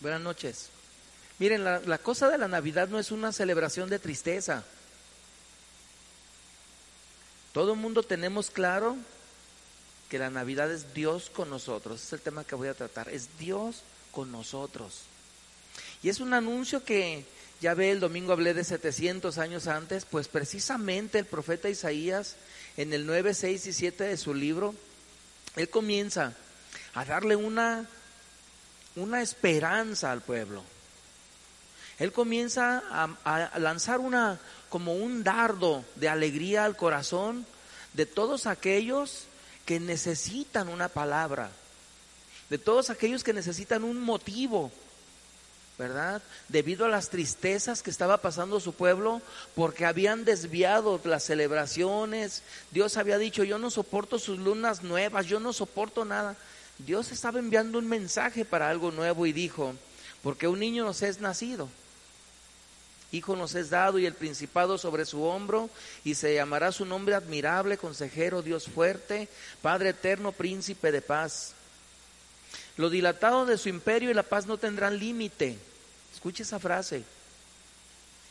Buenas noches. Miren, la, cosa de la Navidad no es una celebración de tristeza. Todo el mundo tenemos claro que la Navidad es Dios con nosotros. Es el tema que voy a tratar. Es Dios con nosotros. Y es un anuncio que ya ve, el domingo hablé de 700 años antes, pues precisamente el profeta Isaías en el 9, 6 y 7 de su libro, él comienza a darle una, una esperanza al pueblo. Él comienza a, lanzar una, como un dardo de alegría al corazón de todos aquellos que necesitan una palabra, de todos aquellos que necesitan un motivo ¿verdad? Debido a las tristezas que estaba pasando su pueblo, porque habían desviado las celebraciones. Dios había dicho, yo no soporto sus lunas nuevas, yo no soporto nada. Dios estaba enviando un mensaje para algo nuevo y dijo, porque un niño nos es nacido, hijo nos es dado y el principado sobre su hombro, y se llamará su nombre admirable, consejero, Dios fuerte, Padre eterno, príncipe de paz. Lo dilatado de su imperio y la paz no tendrán límite. Escuche esa frase.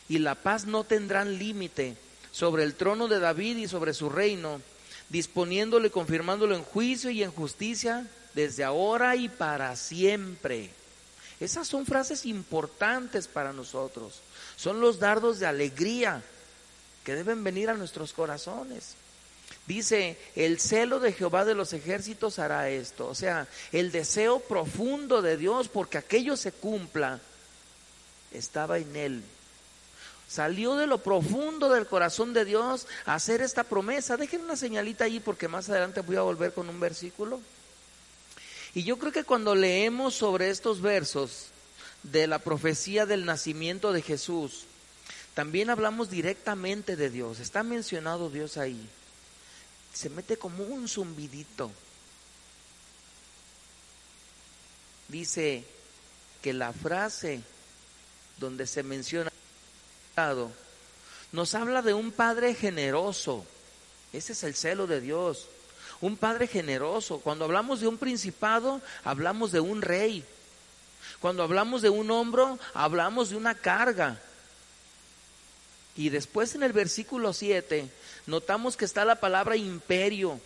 Y la paz no tendrán límite sobre el trono de David y sobre su reino, disponiéndolo y confirmándolo en juicio y en justicia desde ahora y para siempre. Esas son frases importantes para nosotros. Son los dardos de alegría que deben venir a nuestros corazones. Dice, el celo de Jehová de los ejércitos hará esto. O sea, el deseo profundo de Dios porque aquello se cumpla estaba en él. Salió de lo profundo del corazón de Dios a hacer esta promesa. Dejen una señalita ahí porque más adelante voy a volver con un versículo. Y yo creo que cuando leemos sobre estos versos de la profecía del nacimiento de Jesús, también hablamos directamente de Dios. Está mencionado Dios ahí se mete como un zumbidito. Dice que la frase donde se menciona nos habla de un padre generoso. Ese es el celo de Dios. Un padre generoso. Cuando hablamos de un principado, hablamos de un rey. Cuando hablamos de un hombro, hablamos de una carga. Y después en el versículo 7 notamos que está la palabra imperio,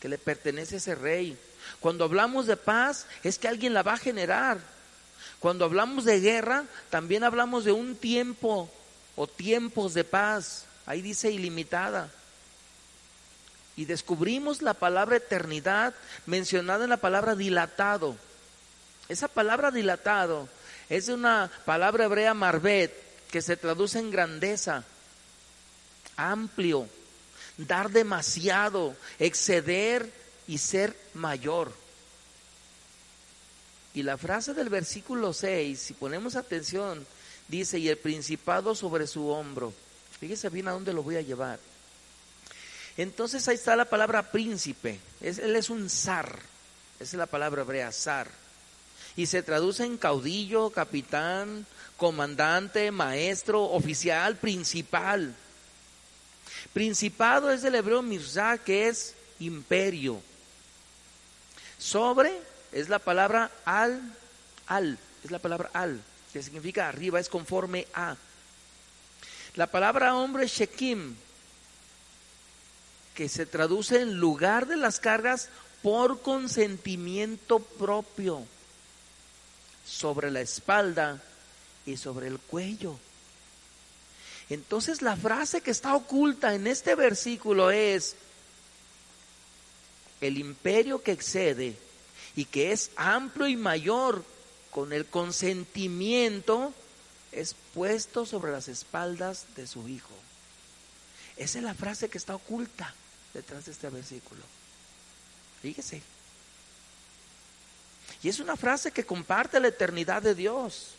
que le pertenece a ese rey. Cuando hablamos de paz, es que alguien la va a generar. Cuando hablamos de guerra, también hablamos de un tiempo o tiempos de paz. Ahí dice ilimitada. Y descubrimos la palabra eternidad mencionada en la palabra dilatado. Esa palabra dilatado es una palabra hebrea marbet que se traduce en grandeza, amplio, dar demasiado, exceder y ser mayor. Y la frase del versículo 6, si ponemos atención, dice, y el principado sobre su hombro. Fíjese bien a dónde lo voy a llevar. Entonces ahí está la palabra príncipe. él es un zar. Esa es la palabra hebrea, zar. Y se traduce en caudillo, capitán, comandante, maestro, oficial, principal. Principado es del hebreo mirzá, que es imperio. Sobre es la palabra al, al, es la palabra al, que significa arriba, es conforme a. La palabra hombre shekim, que se traduce en lugar de las cargas por consentimiento propio, sobre la espalda y sobre el cuello. Entonces la frase que está oculta en este versículo es, el imperio que excede y que es amplio y mayor con el consentimiento es puesto sobre las espaldas de su hijo. Esa es la frase que está oculta detrás de este versículo. Fíjese. Y es una frase que comparte la eternidad de Dios.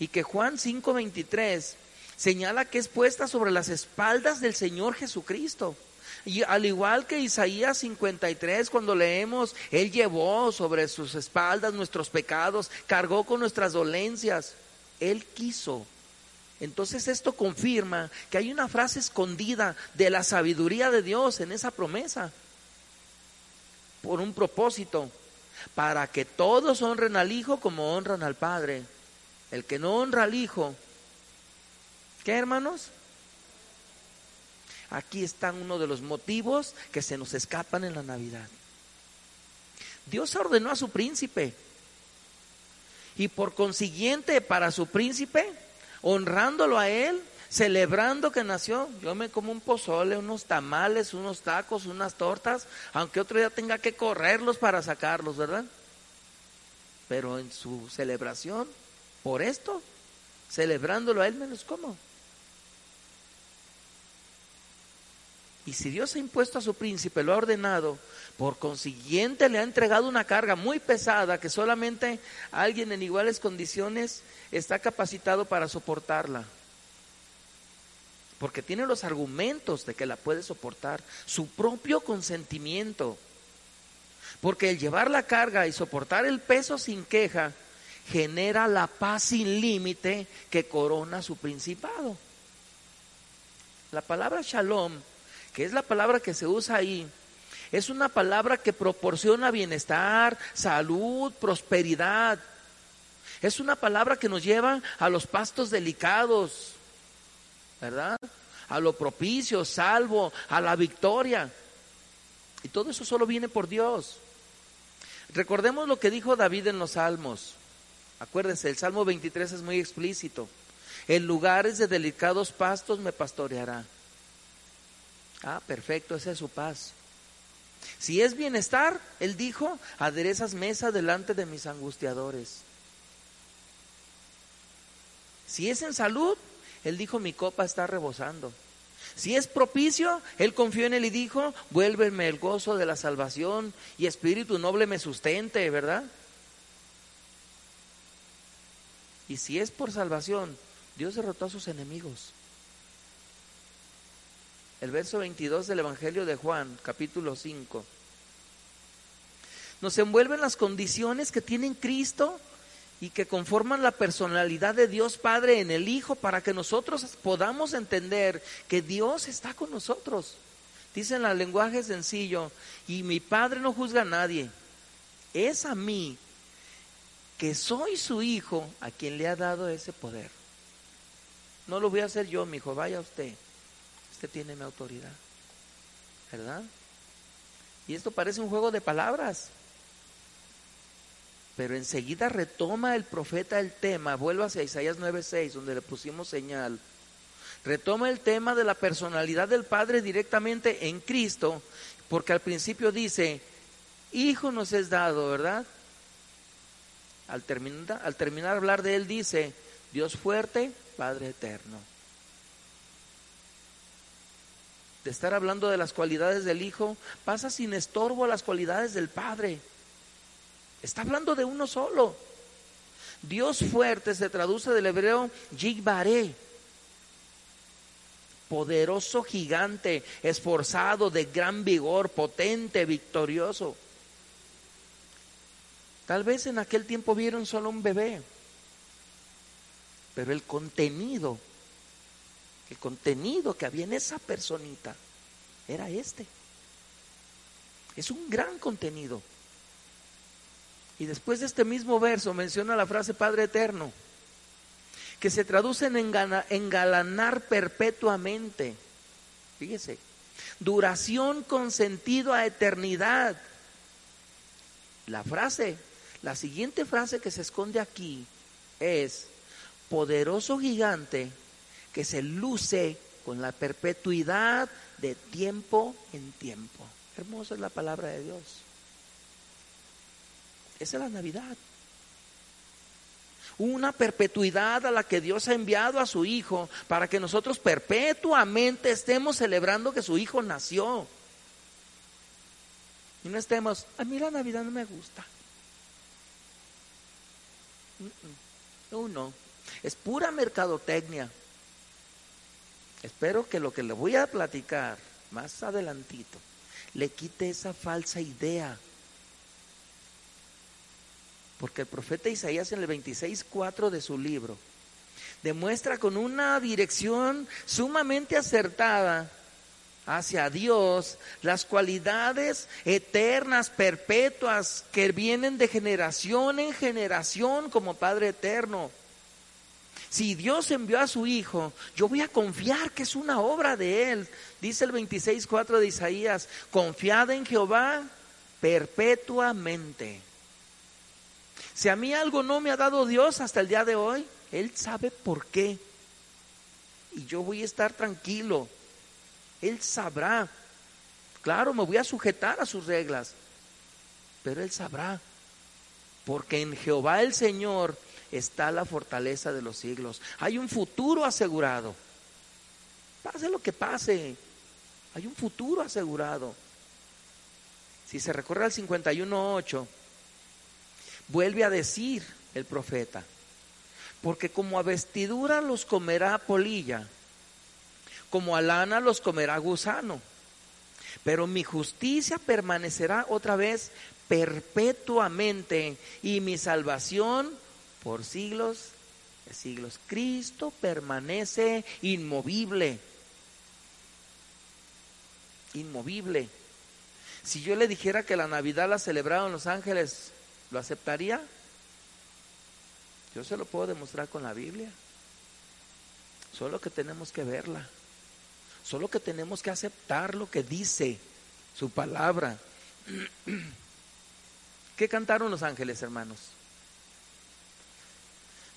Y que Juan 5:23 señala que es puesta sobre las espaldas del Señor Jesucristo. Y al igual que Isaías 53, cuando leemos, Él llevó sobre sus espaldas nuestros pecados, cargó con nuestras dolencias. Él quiso. Entonces esto confirma que hay una frase escondida de la sabiduría de Dios en esa promesa. Por un propósito, para que todos honren al Hijo como honran al Padre. El que no honra al Hijo, ¿qué hermanos? Aquí están uno de los motivos que se nos escapan en la Navidad. Dios ordenó a su príncipe y por consiguiente para su príncipe, honrándolo a él, celebrando que nació. Yo me como un pozole, unos tamales, unos tacos, unas tortas, aunque otro día tenga que correrlos para sacarlos, ¿verdad? Pero en su celebración, por esto, celebrándolo a él, menos como. Y si Dios ha impuesto a su príncipe, lo ha ordenado, por consiguiente le ha entregado una carga muy pesada que solamente alguien en iguales condiciones está capacitado para soportarla. Porque tiene los argumentos de que la puede soportar, su propio consentimiento. Porque el llevar la carga y soportar el peso sin queja genera la paz sin límite que corona su principado. La palabra shalom que es la palabra que se usa ahí, es una palabra que proporciona bienestar, salud, prosperidad. Es una palabra que nos lleva a los pastos delicados, ¿verdad? A lo propicio, salvo, a la victoria. Y todo eso solo viene por Dios. Recordemos lo que dijo David en los Salmos. Acuérdense, el Salmo 23 es muy explícito. En lugares de delicados pastos me pastoreará. Ah, perfecto, esa es su paz. Si es bienestar, él dijo, aderezas mesa delante de mis angustiadores. Si es en salud, él dijo, mi copa está rebosando. Si es propicio, él confió en él y dijo, vuélveme el gozo de la salvación y espíritu noble me sustente, ¿verdad? Y si es por salvación, Dios derrotó a sus enemigos el verso 22 del Evangelio de Juan, capítulo 5. Nos envuelven las condiciones que tiene Cristo y que conforman la personalidad de Dios Padre en el Hijo para que nosotros podamos entender que Dios está con nosotros. Dice en el lenguaje sencillo, y mi Padre no juzga a nadie, es a mí que soy su Hijo a quien le ha dado ese poder. No lo voy a hacer yo, mi hijo, vaya usted tiene mi autoridad. ¿Verdad? Y esto parece un juego de palabras. Pero enseguida retoma el profeta el tema, vuelvo hacia Isaías 9:6, donde le pusimos señal. Retoma el tema de la personalidad del Padre directamente en Cristo, porque al principio dice, Hijo nos es dado, ¿verdad? Al terminar, al terminar hablar de él dice, Dios fuerte, Padre eterno. De estar hablando de las cualidades del Hijo, pasa sin estorbo a las cualidades del Padre. Está hablando de uno solo. Dios fuerte se traduce del hebreo Yigbaré, poderoso gigante, esforzado, de gran vigor, potente, victorioso. Tal vez en aquel tiempo vieron solo un bebé, pero el contenido el contenido que había en esa personita era este. Es un gran contenido. Y después de este mismo verso menciona la frase Padre Eterno, que se traduce en engalanar perpetuamente. Fíjese, duración con sentido a eternidad. La frase, la siguiente frase que se esconde aquí es, poderoso gigante que se luce con la perpetuidad de tiempo en tiempo. Hermosa es la palabra de Dios. Esa es la Navidad. Una perpetuidad a la que Dios ha enviado a su Hijo para que nosotros perpetuamente estemos celebrando que su Hijo nació. Y no estemos, a mí la Navidad no me gusta. Uno. Es pura mercadotecnia. Espero que lo que le voy a platicar más adelantito le quite esa falsa idea. Porque el profeta Isaías en el 26.4 de su libro demuestra con una dirección sumamente acertada hacia Dios las cualidades eternas, perpetuas, que vienen de generación en generación como Padre eterno. Si Dios envió a su Hijo, yo voy a confiar que es una obra de Él. Dice el 26.4 de Isaías, confiad en Jehová perpetuamente. Si a mí algo no me ha dado Dios hasta el día de hoy, Él sabe por qué. Y yo voy a estar tranquilo. Él sabrá. Claro, me voy a sujetar a sus reglas, pero Él sabrá. Porque en Jehová el Señor está la fortaleza de los siglos. Hay un futuro asegurado. Pase lo que pase, hay un futuro asegurado. Si se recorre al 51.8, vuelve a decir el profeta, porque como a vestidura los comerá polilla, como a lana los comerá gusano, pero mi justicia permanecerá otra vez perpetuamente y mi salvación por siglos de siglos. Cristo permanece inmovible. Inmovible. Si yo le dijera que la Navidad la celebraron los ángeles, ¿lo aceptaría? Yo se lo puedo demostrar con la Biblia. Solo que tenemos que verla. Solo que tenemos que aceptar lo que dice su palabra. ¿Qué cantaron los ángeles, hermanos?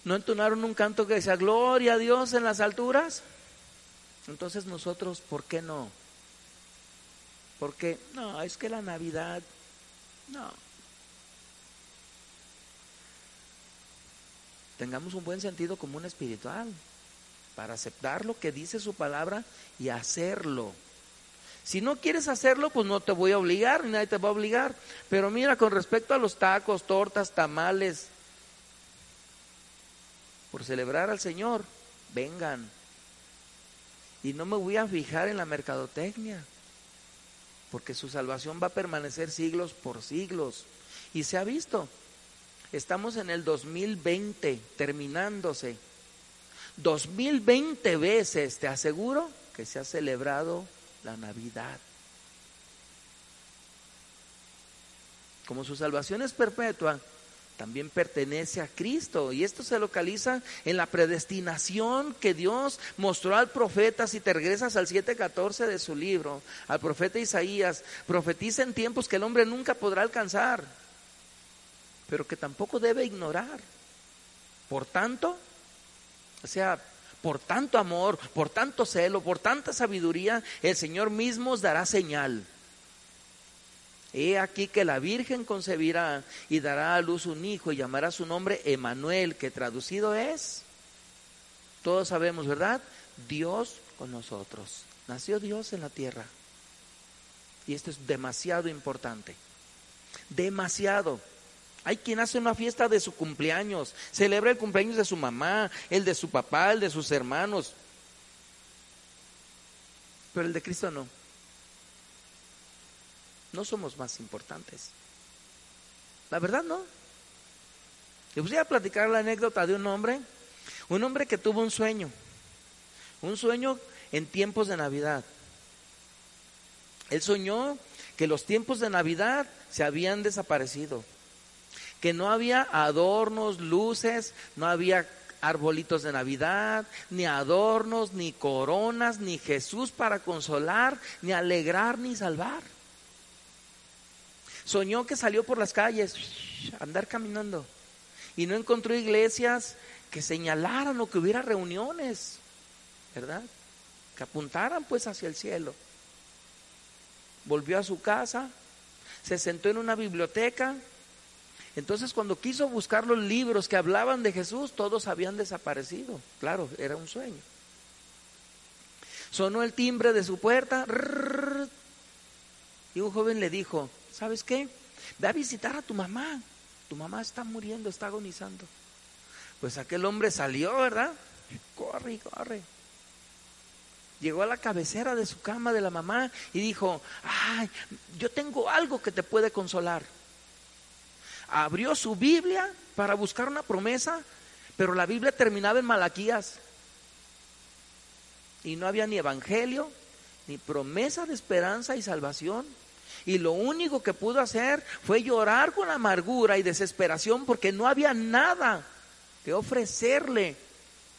¿No entonaron un canto que decía, gloria a Dios en las alturas? Entonces nosotros, ¿por qué no? Porque, no, es que la Navidad, no. Tengamos un buen sentido común espiritual para aceptar lo que dice su palabra y hacerlo. Si no quieres hacerlo, pues no te voy a obligar, nadie te va a obligar. Pero mira, con respecto a los tacos, tortas, tamales, por celebrar al Señor, vengan. Y no me voy a fijar en la mercadotecnia, porque su salvación va a permanecer siglos por siglos. Y se ha visto, estamos en el 2020, terminándose. 2020 veces, te aseguro, que se ha celebrado la Navidad. Como su salvación es perpetua, también pertenece a Cristo. Y esto se localiza en la predestinación que Dios mostró al profeta. Si te regresas al 7.14 de su libro, al profeta Isaías, profetiza en tiempos que el hombre nunca podrá alcanzar, pero que tampoco debe ignorar. Por tanto, o sea, por tanto amor, por tanto celo, por tanta sabiduría, el Señor mismo os dará señal. He aquí que la Virgen concebirá y dará a luz un hijo y llamará su nombre Emanuel, que traducido es, todos sabemos, ¿verdad? Dios con nosotros. Nació Dios en la tierra. Y esto es demasiado importante. Demasiado. Hay quien hace una fiesta de su cumpleaños, celebra el cumpleaños de su mamá, el de su papá, el de sus hermanos. Pero el de Cristo no no somos más importantes. La verdad no. Les voy a platicar la anécdota de un hombre, un hombre que tuvo un sueño, un sueño en tiempos de Navidad. Él soñó que los tiempos de Navidad se habían desaparecido, que no había adornos, luces, no había arbolitos de Navidad, ni adornos, ni coronas, ni Jesús para consolar, ni alegrar, ni salvar. Soñó que salió por las calles, andar caminando, y no encontró iglesias que señalaran o que hubiera reuniones, ¿verdad? Que apuntaran pues hacia el cielo. Volvió a su casa, se sentó en una biblioteca. Entonces cuando quiso buscar los libros que hablaban de Jesús, todos habían desaparecido. Claro, era un sueño. Sonó el timbre de su puerta y un joven le dijo, ¿sabes qué? Ve a visitar a tu mamá. Tu mamá está muriendo, está agonizando. Pues aquel hombre salió, ¿verdad? Corre, corre. Llegó a la cabecera de su cama de la mamá y dijo, ay, yo tengo algo que te puede consolar. Abrió su Biblia para buscar una promesa, pero la Biblia terminaba en Malaquías. Y no había ni evangelio, ni promesa de esperanza y salvación. Y lo único que pudo hacer fue llorar con amargura y desesperación porque no había nada que ofrecerle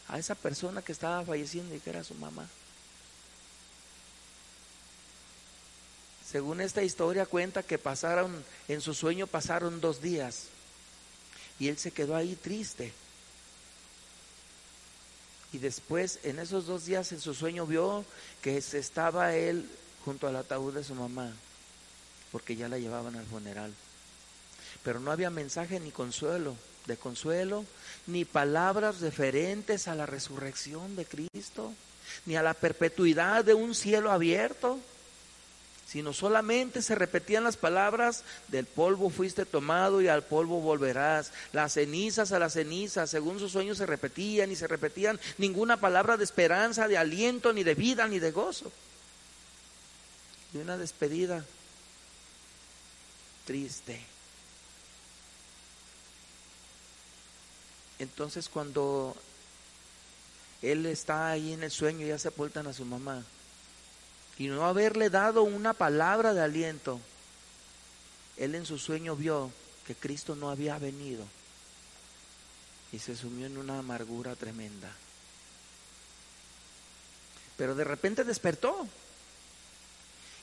a esa persona que estaba falleciendo y que era su mamá. Según esta historia cuenta que pasaron, en su sueño pasaron dos días y él se quedó ahí triste. Y después, en esos dos días, en su sueño vio que estaba él junto al ataúd de su mamá, porque ya la llevaban al funeral. Pero no había mensaje ni consuelo, de consuelo, ni palabras referentes a la resurrección de Cristo, ni a la perpetuidad de un cielo abierto sino solamente se repetían las palabras, del polvo fuiste tomado y al polvo volverás, las cenizas a las cenizas, según sus sueños se repetían y se repetían, ninguna palabra de esperanza, de aliento, ni de vida, ni de gozo. Y una despedida triste. Entonces cuando él está ahí en el sueño, ya sepultan a su mamá y no haberle dado una palabra de aliento, él en su sueño vio que Cristo no había venido y se sumió en una amargura tremenda. Pero de repente despertó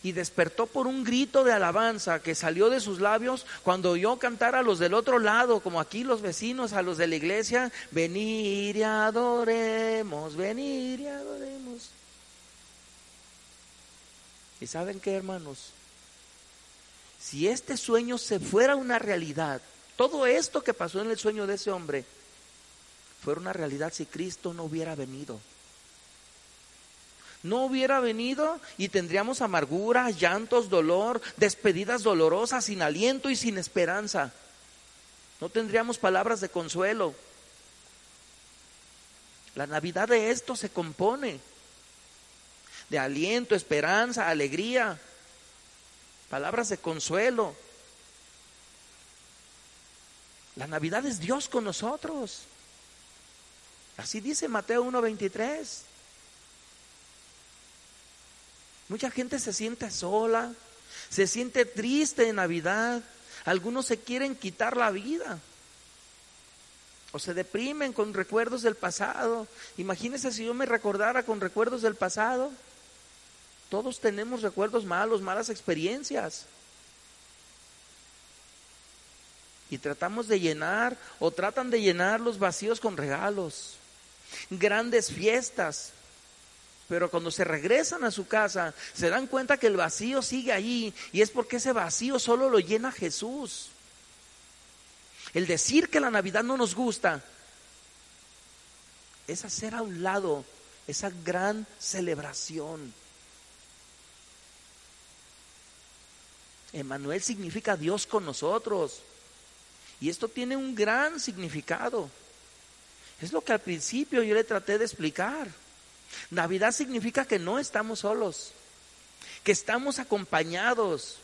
y despertó por un grito de alabanza que salió de sus labios cuando oyó cantar a los del otro lado, como aquí los vecinos, a los de la iglesia, venir y adoremos, venir y adoremos. ¿Y saben qué, hermanos? Si este sueño se fuera una realidad, todo esto que pasó en el sueño de ese hombre fuera una realidad si Cristo no hubiera venido. No hubiera venido y tendríamos amargura, llantos, dolor, despedidas dolorosas, sin aliento y sin esperanza. No tendríamos palabras de consuelo. La Navidad de esto se compone de aliento, esperanza, alegría, palabras de consuelo. La Navidad es Dios con nosotros. Así dice Mateo 1:23. Mucha gente se siente sola, se siente triste en Navidad. Algunos se quieren quitar la vida o se deprimen con recuerdos del pasado. Imagínense si yo me recordara con recuerdos del pasado. Todos tenemos recuerdos malos, malas experiencias. Y tratamos de llenar o tratan de llenar los vacíos con regalos, grandes fiestas. Pero cuando se regresan a su casa, se dan cuenta que el vacío sigue allí y es porque ese vacío solo lo llena Jesús. El decir que la Navidad no nos gusta es hacer a un lado esa gran celebración. Emanuel significa Dios con nosotros. Y esto tiene un gran significado. Es lo que al principio yo le traté de explicar. Navidad significa que no estamos solos, que estamos acompañados,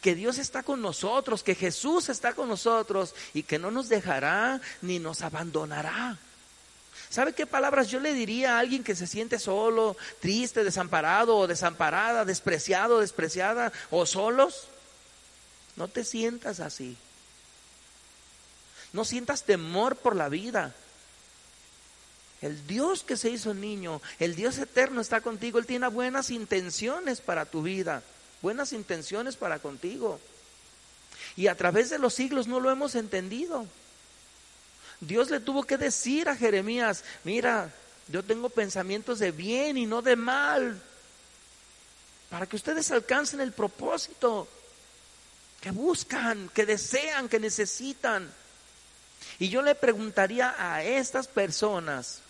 que Dios está con nosotros, que Jesús está con nosotros y que no nos dejará ni nos abandonará. ¿Sabe qué palabras yo le diría a alguien que se siente solo, triste, desamparado o desamparada, despreciado, despreciada o solos? No te sientas así. No sientas temor por la vida. El Dios que se hizo niño, el Dios eterno está contigo. Él tiene buenas intenciones para tu vida, buenas intenciones para contigo. Y a través de los siglos no lo hemos entendido. Dios le tuvo que decir a Jeremías, mira, yo tengo pensamientos de bien y no de mal, para que ustedes alcancen el propósito que buscan, que desean, que necesitan. Y yo le preguntaría a estas personas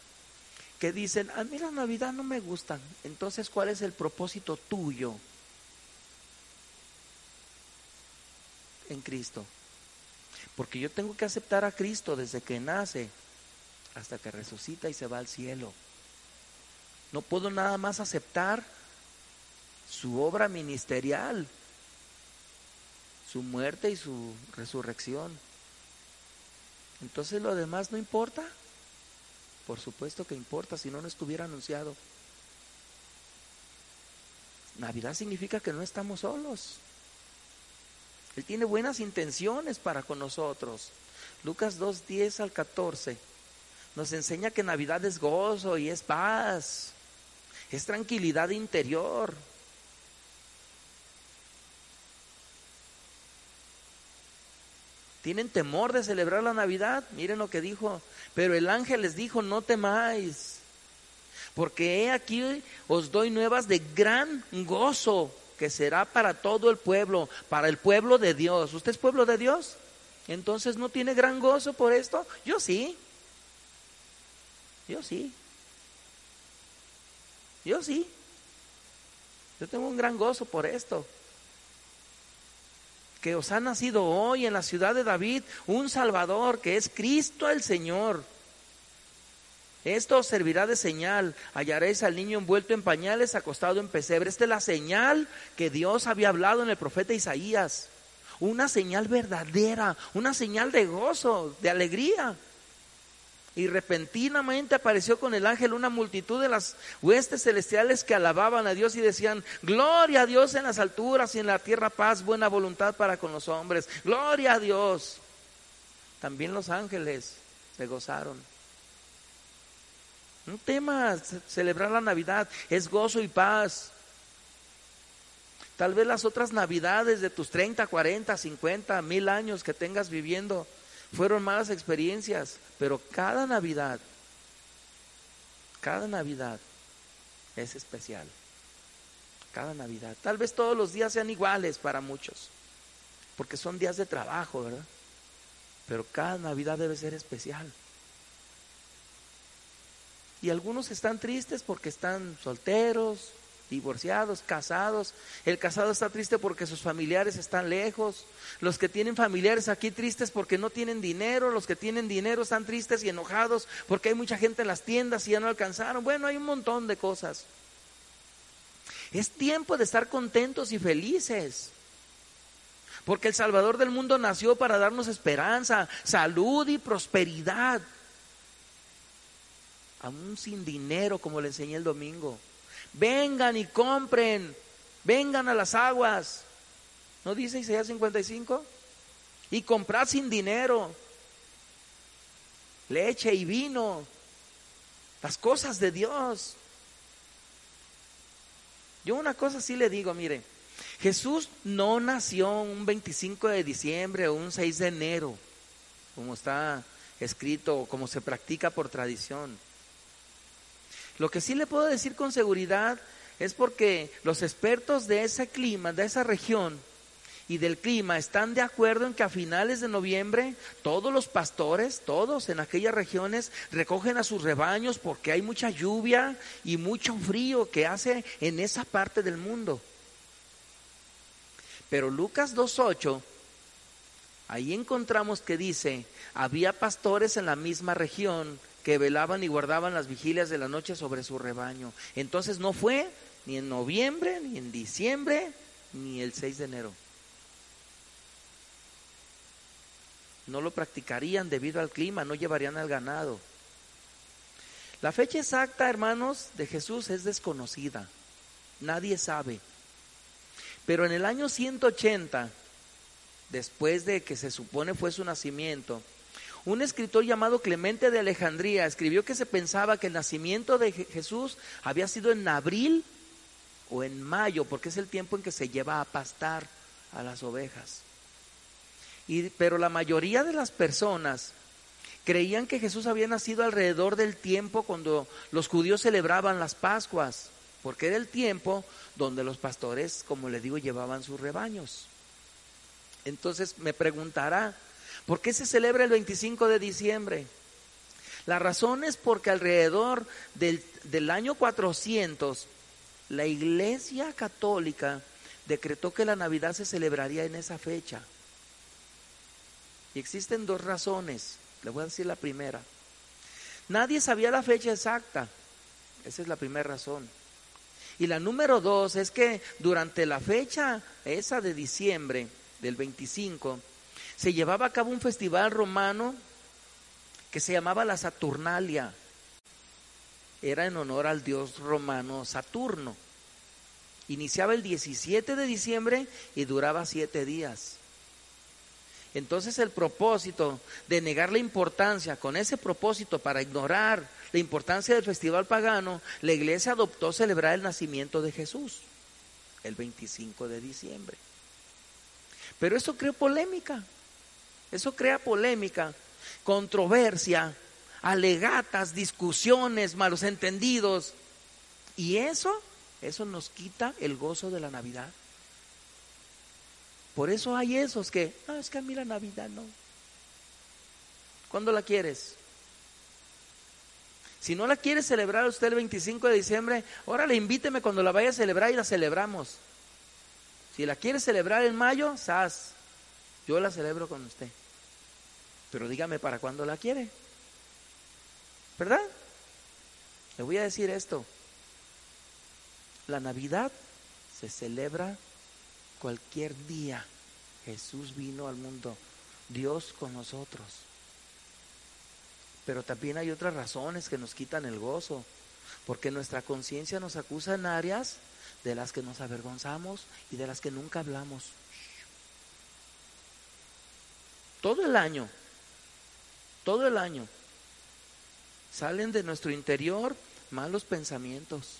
que dicen, a mí la Navidad no me gusta, entonces ¿cuál es el propósito tuyo en Cristo? Porque yo tengo que aceptar a Cristo desde que nace hasta que resucita y se va al cielo. No puedo nada más aceptar su obra ministerial, su muerte y su resurrección. Entonces lo demás no importa. Por supuesto que importa, si no, no estuviera anunciado. Navidad significa que no estamos solos. Él tiene buenas intenciones para con nosotros. Lucas 2, 10 al 14 nos enseña que Navidad es gozo y es paz, es tranquilidad interior. ¿Tienen temor de celebrar la Navidad? Miren lo que dijo. Pero el ángel les dijo, no temáis, porque he aquí os doy nuevas de gran gozo que será para todo el pueblo, para el pueblo de Dios. ¿Usted es pueblo de Dios? Entonces no tiene gran gozo por esto. Yo sí. Yo sí. Yo sí. Yo tengo un gran gozo por esto. Que os ha nacido hoy en la ciudad de David un Salvador, que es Cristo el Señor. Esto os servirá de señal. Hallaréis al niño envuelto en pañales, acostado en pesebre. Esta es la señal que Dios había hablado en el profeta Isaías. Una señal verdadera, una señal de gozo, de alegría. Y repentinamente apareció con el ángel una multitud de las huestes celestiales que alababan a Dios y decían, gloria a Dios en las alturas y en la tierra paz, buena voluntad para con los hombres. Gloria a Dios. También los ángeles se gozaron. Un tema, celebrar la Navidad, es gozo y paz. Tal vez las otras Navidades de tus 30, 40, 50, mil años que tengas viviendo fueron malas experiencias, pero cada Navidad, cada Navidad es especial. Cada Navidad. Tal vez todos los días sean iguales para muchos, porque son días de trabajo, ¿verdad? Pero cada Navidad debe ser especial. Y algunos están tristes porque están solteros, divorciados, casados. El casado está triste porque sus familiares están lejos. Los que tienen familiares aquí tristes porque no tienen dinero. Los que tienen dinero están tristes y enojados porque hay mucha gente en las tiendas y ya no alcanzaron. Bueno, hay un montón de cosas. Es tiempo de estar contentos y felices. Porque el Salvador del mundo nació para darnos esperanza, salud y prosperidad. Aún sin dinero, como le enseñé el domingo vengan y compren, vengan a las aguas. ¿No dice Isaías 55? Y comprad sin dinero, leche y vino, las cosas de Dios. Yo una cosa sí le digo, mire, Jesús no nació un 25 de diciembre o un 6 de enero, como está escrito o como se practica por tradición. Lo que sí le puedo decir con seguridad es porque los expertos de ese clima, de esa región y del clima están de acuerdo en que a finales de noviembre todos los pastores, todos en aquellas regiones, recogen a sus rebaños porque hay mucha lluvia y mucho frío que hace en esa parte del mundo. Pero Lucas 2.8, ahí encontramos que dice, había pastores en la misma región que velaban y guardaban las vigilias de la noche sobre su rebaño. Entonces no fue ni en noviembre, ni en diciembre, ni el 6 de enero. No lo practicarían debido al clima, no llevarían al ganado. La fecha exacta, hermanos, de Jesús es desconocida. Nadie sabe. Pero en el año 180, después de que se supone fue su nacimiento, un escritor llamado Clemente de Alejandría escribió que se pensaba que el nacimiento de Jesús había sido en abril o en mayo, porque es el tiempo en que se lleva a pastar a las ovejas. Pero la mayoría de las personas creían que Jesús había nacido alrededor del tiempo cuando los judíos celebraban las Pascuas, porque era el tiempo donde los pastores, como le digo, llevaban sus rebaños. Entonces me preguntará, ¿Por qué se celebra el 25 de diciembre? La razón es porque alrededor del, año 400 la Iglesia Católica decretó que la Navidad se celebraría en esa fecha. Y existen dos razones. Le voy a decir la primera. Nadie sabía la fecha exacta. Esa es la primera razón. Y la número dos es que durante la fecha esa de diciembre del 25 se llevaba a cabo un festival romano que se llamaba la Saturnalia. Era en honor al dios romano Saturno. Iniciaba el 17 de diciembre y duraba siete días. Entonces el propósito de negar la importancia, con ese propósito para ignorar la importancia del festival pagano, la iglesia adoptó celebrar el nacimiento de Jesús el 25 de diciembre. Pero eso creó polémica, eso crea polémica, controversia, alegatas, discusiones, malos entendidos. Y eso, eso nos quita el gozo de la Navidad. Por eso hay esos que, no, es que a mí la Navidad no. ¿Cuándo la quieres? Si no la quieres celebrar usted el 25 de diciembre, órale, invíteme cuando la vaya a celebrar y la celebramos. Si la quiere celebrar en mayo, sas, yo la celebro con usted. Pero dígame para cuándo la quiere. ¿Verdad? Le voy a decir esto. La Navidad se celebra cualquier día Jesús vino al mundo, Dios con nosotros. Pero también hay otras razones que nos quitan el gozo, porque nuestra conciencia nos acusa en áreas de las que nos avergonzamos y de las que nunca hablamos. Todo el año, todo el año, salen de nuestro interior malos pensamientos,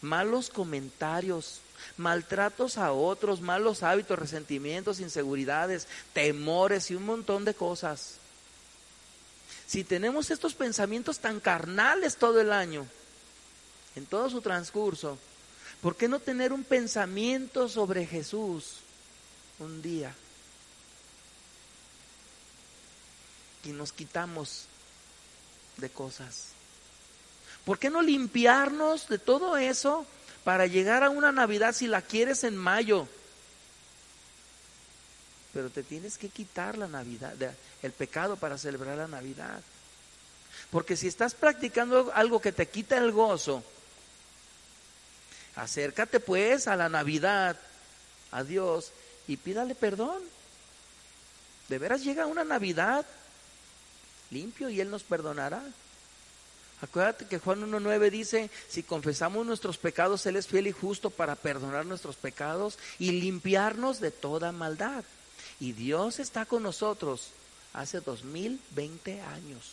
malos comentarios, maltratos a otros, malos hábitos, resentimientos, inseguridades, temores y un montón de cosas. Si tenemos estos pensamientos tan carnales todo el año, en todo su transcurso, ¿por qué no tener un pensamiento sobre Jesús un día? Y nos quitamos de cosas. ¿Por qué no limpiarnos de todo eso para llegar a una Navidad si la quieres en mayo? Pero te tienes que quitar la Navidad, el pecado para celebrar la Navidad. Porque si estás practicando algo que te quita el gozo, acércate pues a la Navidad, a Dios, y pídale perdón. De veras llega una Navidad limpio y Él nos perdonará. Acuérdate que Juan 1.9 dice, si confesamos nuestros pecados, Él es fiel y justo para perdonar nuestros pecados y limpiarnos de toda maldad. Y Dios está con nosotros hace 2020 años.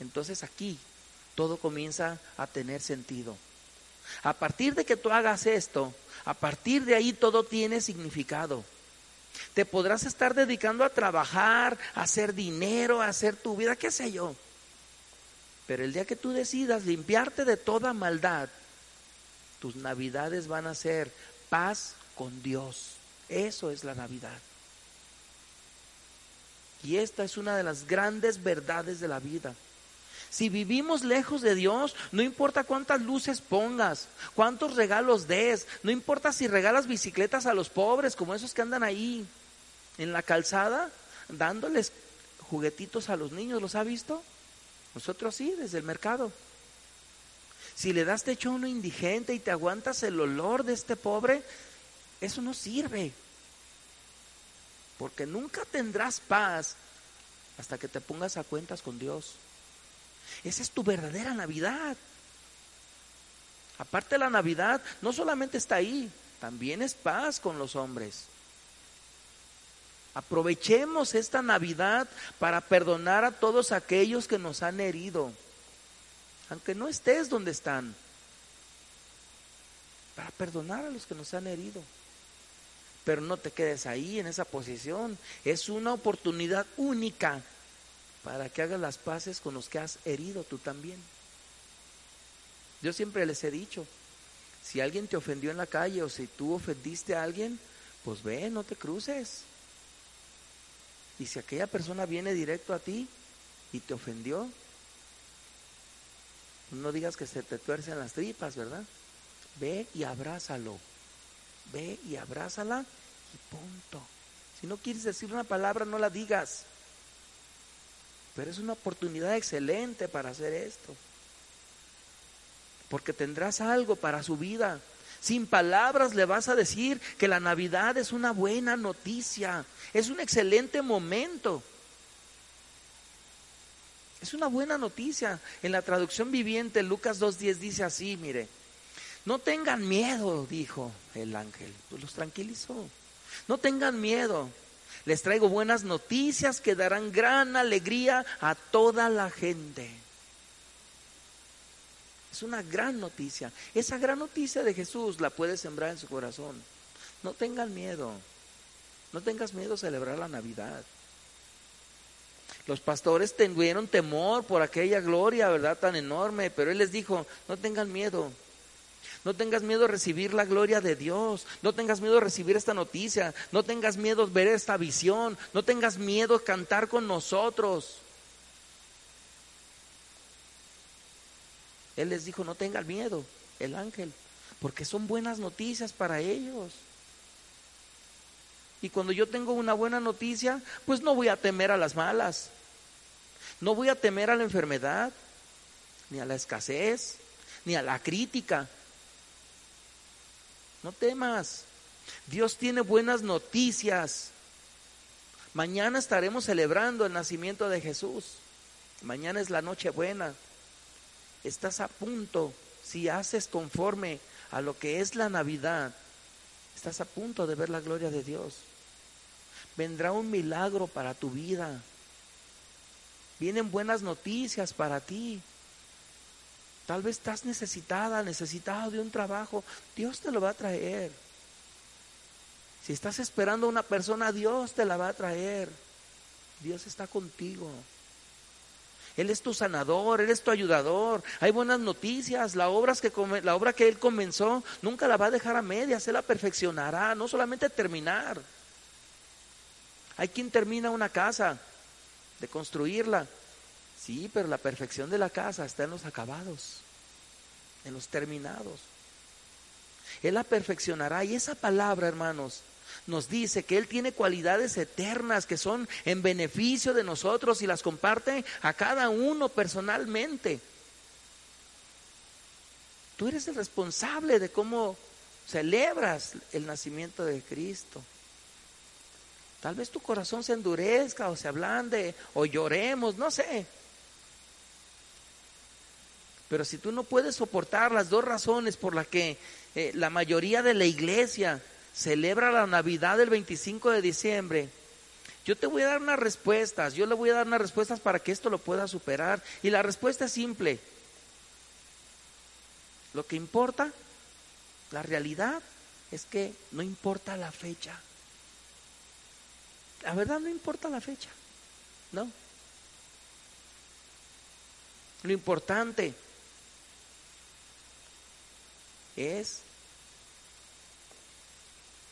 Entonces aquí todo comienza a tener sentido. A partir de que tú hagas esto, a partir de ahí todo tiene significado. Te podrás estar dedicando a trabajar, a hacer dinero, a hacer tu vida, qué sé yo. Pero el día que tú decidas limpiarte de toda maldad, tus navidades van a ser paz con Dios. Eso es la Navidad. Y esta es una de las grandes verdades de la vida. Si vivimos lejos de Dios, no importa cuántas luces pongas, cuántos regalos des, no importa si regalas bicicletas a los pobres, como esos que andan ahí en la calzada, dándoles juguetitos a los niños, ¿los ha visto? Nosotros sí, desde el mercado. Si le das techo a uno indigente y te aguantas el olor de este pobre, eso no sirve. Porque nunca tendrás paz hasta que te pongas a cuentas con Dios. Esa es tu verdadera Navidad. Aparte la Navidad, no solamente está ahí, también es paz con los hombres. Aprovechemos esta Navidad para perdonar a todos aquellos que nos han herido, aunque no estés donde están, para perdonar a los que nos han herido. Pero no te quedes ahí en esa posición, es una oportunidad única para que hagas las paces con los que has herido tú también. Yo siempre les he dicho, si alguien te ofendió en la calle o si tú ofendiste a alguien, pues ve, no te cruces. Y si aquella persona viene directo a ti y te ofendió, no digas que se te tuercen las tripas, ¿verdad? Ve y abrázalo. Ve y abrázala y punto. Si no quieres decir una palabra, no la digas Pero es una oportunidad excelente para hacer esto. Porque tendrás algo para su vida. Sin palabras le vas a decir que la Navidad es una buena noticia, es un excelente momento. Es una buena noticia. En la traducción viviente, Lucas 2.10 dice así, mire, no tengan miedo, dijo el ángel, pues los tranquilizó. No tengan miedo, les traigo buenas noticias que darán gran alegría a toda la gente. Es una gran noticia. Esa gran noticia de Jesús la puede sembrar en su corazón. No tengan miedo. No tengas miedo a celebrar la Navidad. Los pastores tuvieron temor por aquella gloria, ¿verdad? Tan enorme, pero Él les dijo, no tengan miedo. No tengas miedo a recibir la gloria de Dios. No tengas miedo a recibir esta noticia. No tengas miedo a ver esta visión. No tengas miedo a cantar con nosotros. Él les dijo, no tengan miedo, el ángel, porque son buenas noticias para ellos. Y cuando yo tengo una buena noticia, pues no voy a temer a las malas. No voy a temer a la enfermedad, ni a la escasez, ni a la crítica. No temas. Dios tiene buenas noticias. Mañana estaremos celebrando el nacimiento de Jesús. Mañana es la noche buena. Estás a punto, si haces conforme a lo que es la Navidad, estás a punto de ver la gloria de Dios. Vendrá un milagro para tu vida. Vienen buenas noticias para ti. Tal vez estás necesitada, necesitado de un trabajo. Dios te lo va a traer. Si estás esperando a una persona, Dios te la va a traer. Dios está contigo. Él es tu sanador, Él es tu ayudador. Hay buenas noticias. La obra, que, la obra que Él comenzó nunca la va a dejar a medias, Él la perfeccionará, no solamente terminar. Hay quien termina una casa de construirla Sí, pero la perfección de la casa está en los acabados, en los terminados. Él la perfeccionará y esa palabra, hermanos, nos dice que Él tiene cualidades eternas que son en beneficio de nosotros y las comparte a cada uno personalmente. Tú eres el responsable de cómo celebras el nacimiento de Cristo. Tal vez tu corazón se endurezca o se ablande o lloremos, no sé. Pero si tú no puedes soportar las dos razones por las que eh, la mayoría de la iglesia celebra la Navidad el 25 de diciembre, yo te voy a dar unas respuestas, yo le voy a dar unas respuestas para que esto lo pueda superar. Y la respuesta es simple. Lo que importa, la realidad, es que no importa la fecha. La verdad no importa la fecha, ¿no? Lo importante es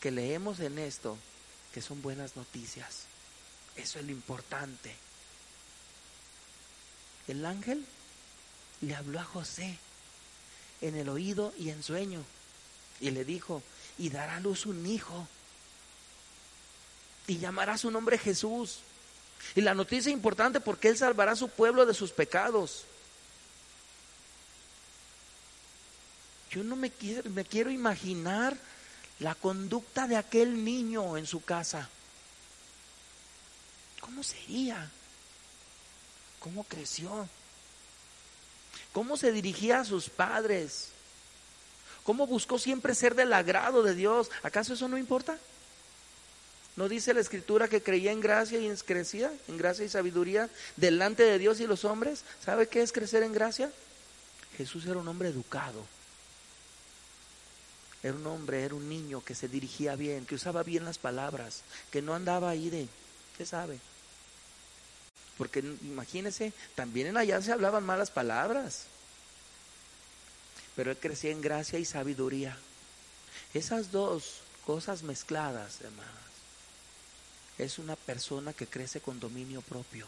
que leemos en esto que son buenas noticias. Eso es lo importante. El ángel le habló a José en el oído y en sueño y le dijo, y dará a luz un hijo y llamará su nombre Jesús. Y la noticia importante porque él salvará a su pueblo de sus pecados. Yo no me quiero, imaginar la conducta de aquel niño en su casa. ¿Cómo sería? ¿Cómo creció? ¿Cómo se dirigía a sus padres? ¿Cómo buscó siempre ser del agrado de Dios? ¿Acaso eso no importa? ¿No dice la escritura que creía en gracia y crecía en gracia y sabiduría delante de Dios y los hombres? ¿Sabe qué es crecer en gracia? Jesús era un hombre educado era un hombre, era un niño que se dirigía bien, que usaba bien las palabras, que no andaba ahí de, ¿qué sabe? Porque imagínese, también en allá se hablaban malas palabras. Pero él crecía en gracia y sabiduría. Esas dos cosas mezcladas, hermanas, es una persona que crece con dominio propio.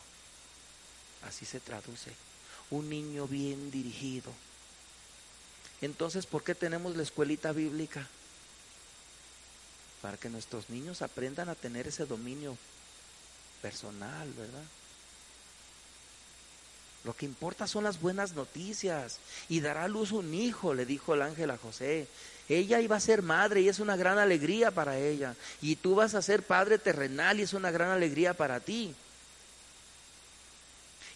Así se traduce. Un niño bien dirigido entonces, ¿por qué tenemos la escuelita bíblica? Para que nuestros niños aprendan a tener ese dominio personal, ¿verdad? Lo que importa son las buenas noticias. Y dará a luz un hijo, le dijo el ángel a José. Ella iba a ser madre y es una gran alegría para ella. Y tú vas a ser padre terrenal y es una gran alegría para ti.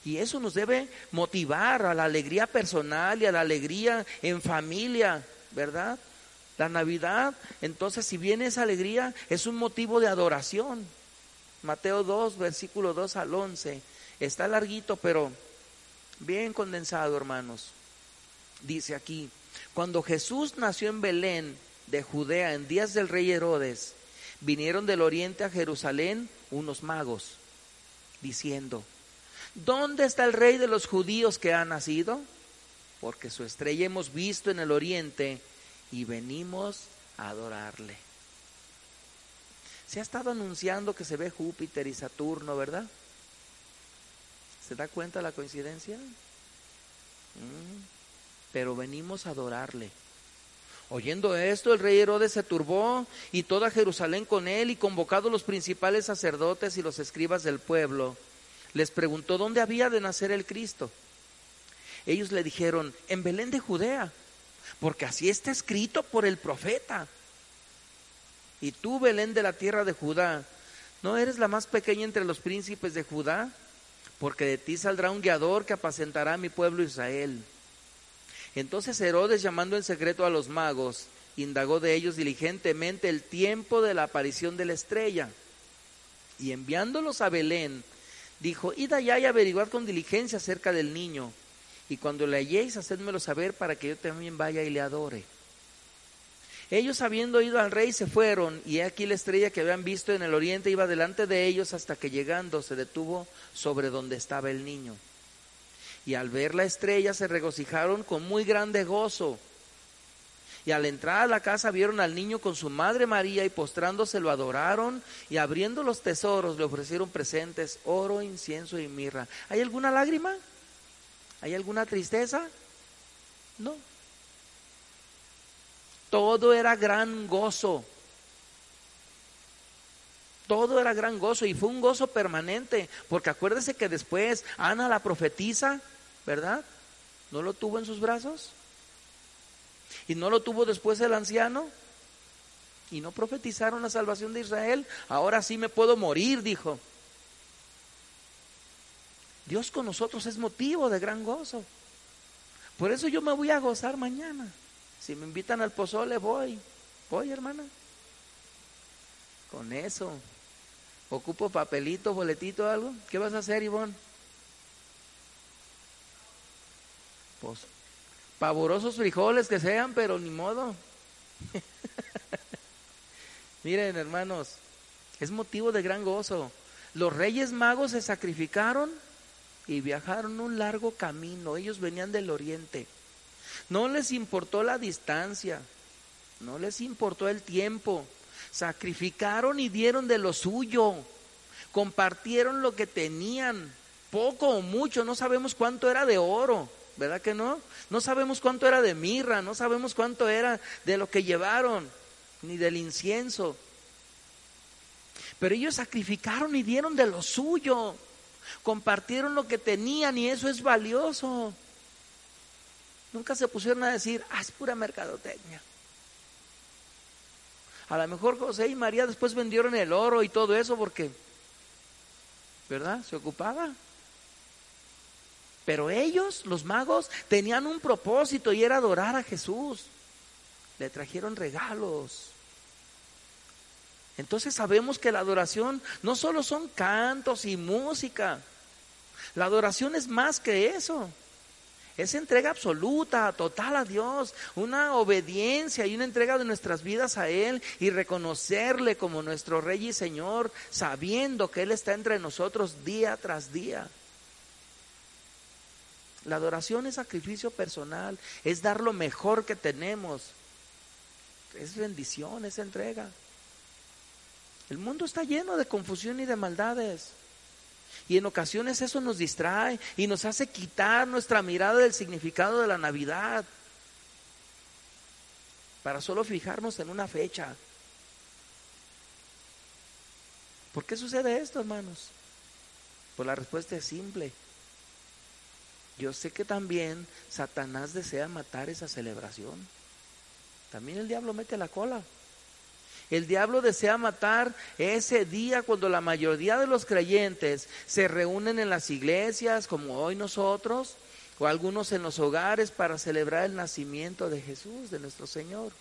Y eso nos debe motivar a la alegría personal y a la alegría en familia, ¿verdad? La Navidad, entonces si viene esa alegría, es un motivo de adoración. Mateo 2, versículo 2 al 11. Está larguito, pero bien condensado, hermanos. Dice aquí, cuando Jesús nació en Belén de Judea en días del rey Herodes, vinieron del oriente a Jerusalén unos magos, diciendo, ¿dónde está el rey de los judíos que ha nacido? Porque su estrella hemos visto en el oriente y venimos a adorarle. Se ha estado anunciando que se ve Júpiter y Saturno, ¿verdad? ¿Se da cuenta la coincidencia? Mm. Pero venimos a adorarle. Oyendo esto, el rey Herodes se turbó y toda Jerusalén con él y convocado los principales sacerdotes y los escribas del pueblo, les preguntó dónde había de nacer el Cristo. Ellos le dijeron, en Belén de Judea, porque así está escrito por el profeta. Y tú, Belén de la tierra de Judá, ¿no eres la más pequeña entre los príncipes de Judá? Porque de ti saldrá un guiador que apacentará a mi pueblo Israel. Entonces Herodes, llamando en secreto a los magos, indagó de ellos diligentemente el tiempo de la aparición de la estrella. Y enviándolos a Belén, dijo, id allá y averiguad con diligencia acerca del niño. Y cuando le halléis, hacedmelo saber para que yo también vaya y le adore. Ellos habiendo ido al rey se fueron, y aquí la estrella que habían visto en el oriente iba delante de ellos hasta que llegando se detuvo sobre donde estaba el niño. Y al ver la estrella se regocijaron con muy grande gozo. Y al entrar a la casa vieron al niño con su madre María y postrándose lo adoraron y abriendo los tesoros le ofrecieron presentes, oro, incienso y mirra. ¿Hay alguna lágrima? ¿Hay alguna tristeza? No. Todo era gran gozo. Todo era gran gozo y fue un gozo permanente, porque acuérdese que después Ana la profetiza, ¿verdad? ¿No lo tuvo en sus brazos? ¿Y no lo tuvo después el anciano? ¿Y no profetizaron la salvación de Israel? Ahora sí me puedo morir, dijo. Dios con nosotros es motivo de gran gozo. Por eso yo me voy a gozar mañana. Si me invitan al pozole, voy. Voy, hermana. Con eso. Ocupo papelito, boletito, algo. ¿Qué vas a hacer, Ivonne? Pues, pavorosos frijoles que sean, pero ni modo. Miren, hermanos, es motivo de gran gozo. Los reyes magos se sacrificaron y viajaron un largo camino. Ellos venían del oriente. No les importó la distancia, no les importó el tiempo. Sacrificaron y dieron de lo suyo. Compartieron lo que tenían, poco o mucho, no sabemos cuánto era de oro, ¿verdad que no? No sabemos cuánto era de mirra, no sabemos cuánto era de lo que llevaron, ni del incienso. Pero ellos sacrificaron y dieron de lo suyo compartieron lo que tenían y eso es valioso. Nunca se pusieron a decir, ah, es pura mercadotecnia. A lo mejor José y María después vendieron el oro y todo eso porque, ¿verdad? Se ocupaba. Pero ellos, los magos, tenían un propósito y era adorar a Jesús. Le trajeron regalos. Entonces sabemos que la adoración no solo son cantos y música. La adoración es más que eso. Es entrega absoluta, total a Dios, una obediencia y una entrega de nuestras vidas a Él y reconocerle como nuestro Rey y Señor, sabiendo que Él está entre nosotros día tras día. La adoración es sacrificio personal, es dar lo mejor que tenemos, es bendición, es entrega. El mundo está lleno de confusión y de maldades. Y en ocasiones eso nos distrae y nos hace quitar nuestra mirada del significado de la Navidad para solo fijarnos en una fecha. ¿Por qué sucede esto, hermanos? Pues la respuesta es simple. Yo sé que también Satanás desea matar esa celebración. También el diablo mete la cola. El diablo desea matar ese día cuando la mayoría de los creyentes se reúnen en las iglesias, como hoy nosotros, o algunos en los hogares para celebrar el nacimiento de Jesús, de nuestro Señor.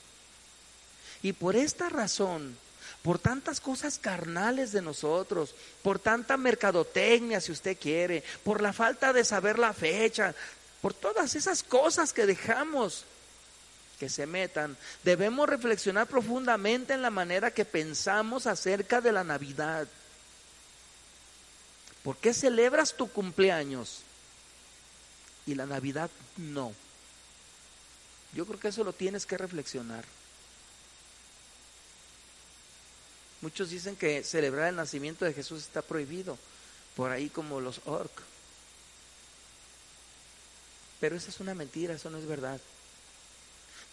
Y por esta razón, por tantas cosas carnales de nosotros, por tanta mercadotecnia, si usted quiere, por la falta de saber la fecha, por todas esas cosas que dejamos que se metan, debemos reflexionar profundamente en la manera que pensamos acerca de la Navidad. ¿Por qué celebras tu cumpleaños y la Navidad no? Yo creo que eso lo tienes que reflexionar. Muchos dicen que celebrar el nacimiento de Jesús está prohibido, por ahí como los orc. Pero esa es una mentira, eso no es verdad.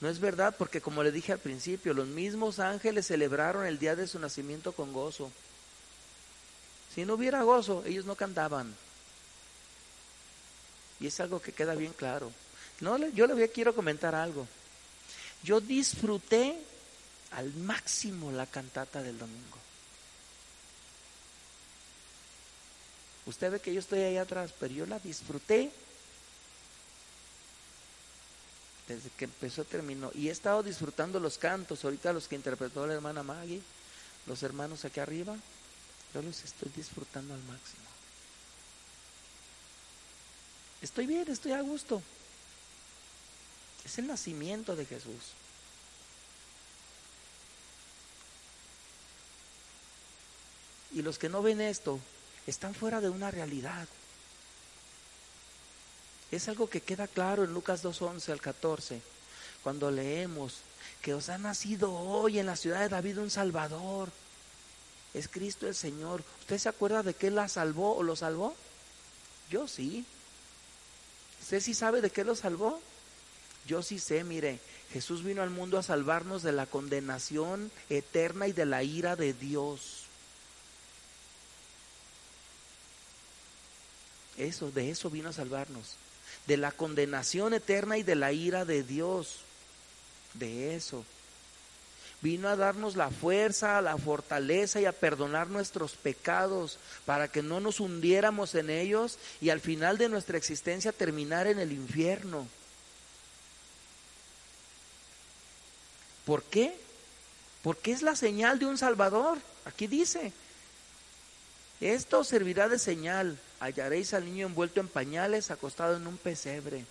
No es verdad porque como le dije al principio, los mismos ángeles celebraron el día de su nacimiento con gozo. Si no hubiera gozo, ellos no cantaban. Y es algo que queda bien claro. No, yo le quiero comentar algo. Yo disfruté al máximo la cantata del domingo. Usted ve que yo estoy ahí atrás, pero yo la disfruté desde que empezó terminó. Y he estado disfrutando los cantos, ahorita los que interpretó la hermana Maggie, los hermanos aquí arriba, yo los estoy disfrutando al máximo. Estoy bien, estoy a gusto. Es el nacimiento de Jesús. Y los que no ven esto están fuera de una realidad. Es algo que queda claro en Lucas 2.11 al 14, cuando leemos que os ha nacido hoy en la ciudad de David un Salvador. Es Cristo el Señor. ¿Usted se acuerda de qué la salvó o lo salvó? Yo sí. ¿Usted sí sabe de qué lo salvó? Yo sí sé, mire, Jesús vino al mundo a salvarnos de la condenación eterna y de la ira de Dios. Eso, de eso vino a salvarnos. De la condenación eterna y de la ira de Dios. De eso. Vino a darnos la fuerza, la fortaleza y a perdonar nuestros pecados para que no nos hundiéramos en ellos y al final de nuestra existencia terminar en el infierno. ¿Por qué? Porque es la señal de un Salvador. Aquí dice, esto servirá de señal hallaréis al niño envuelto en pañales, acostado en un pesebre.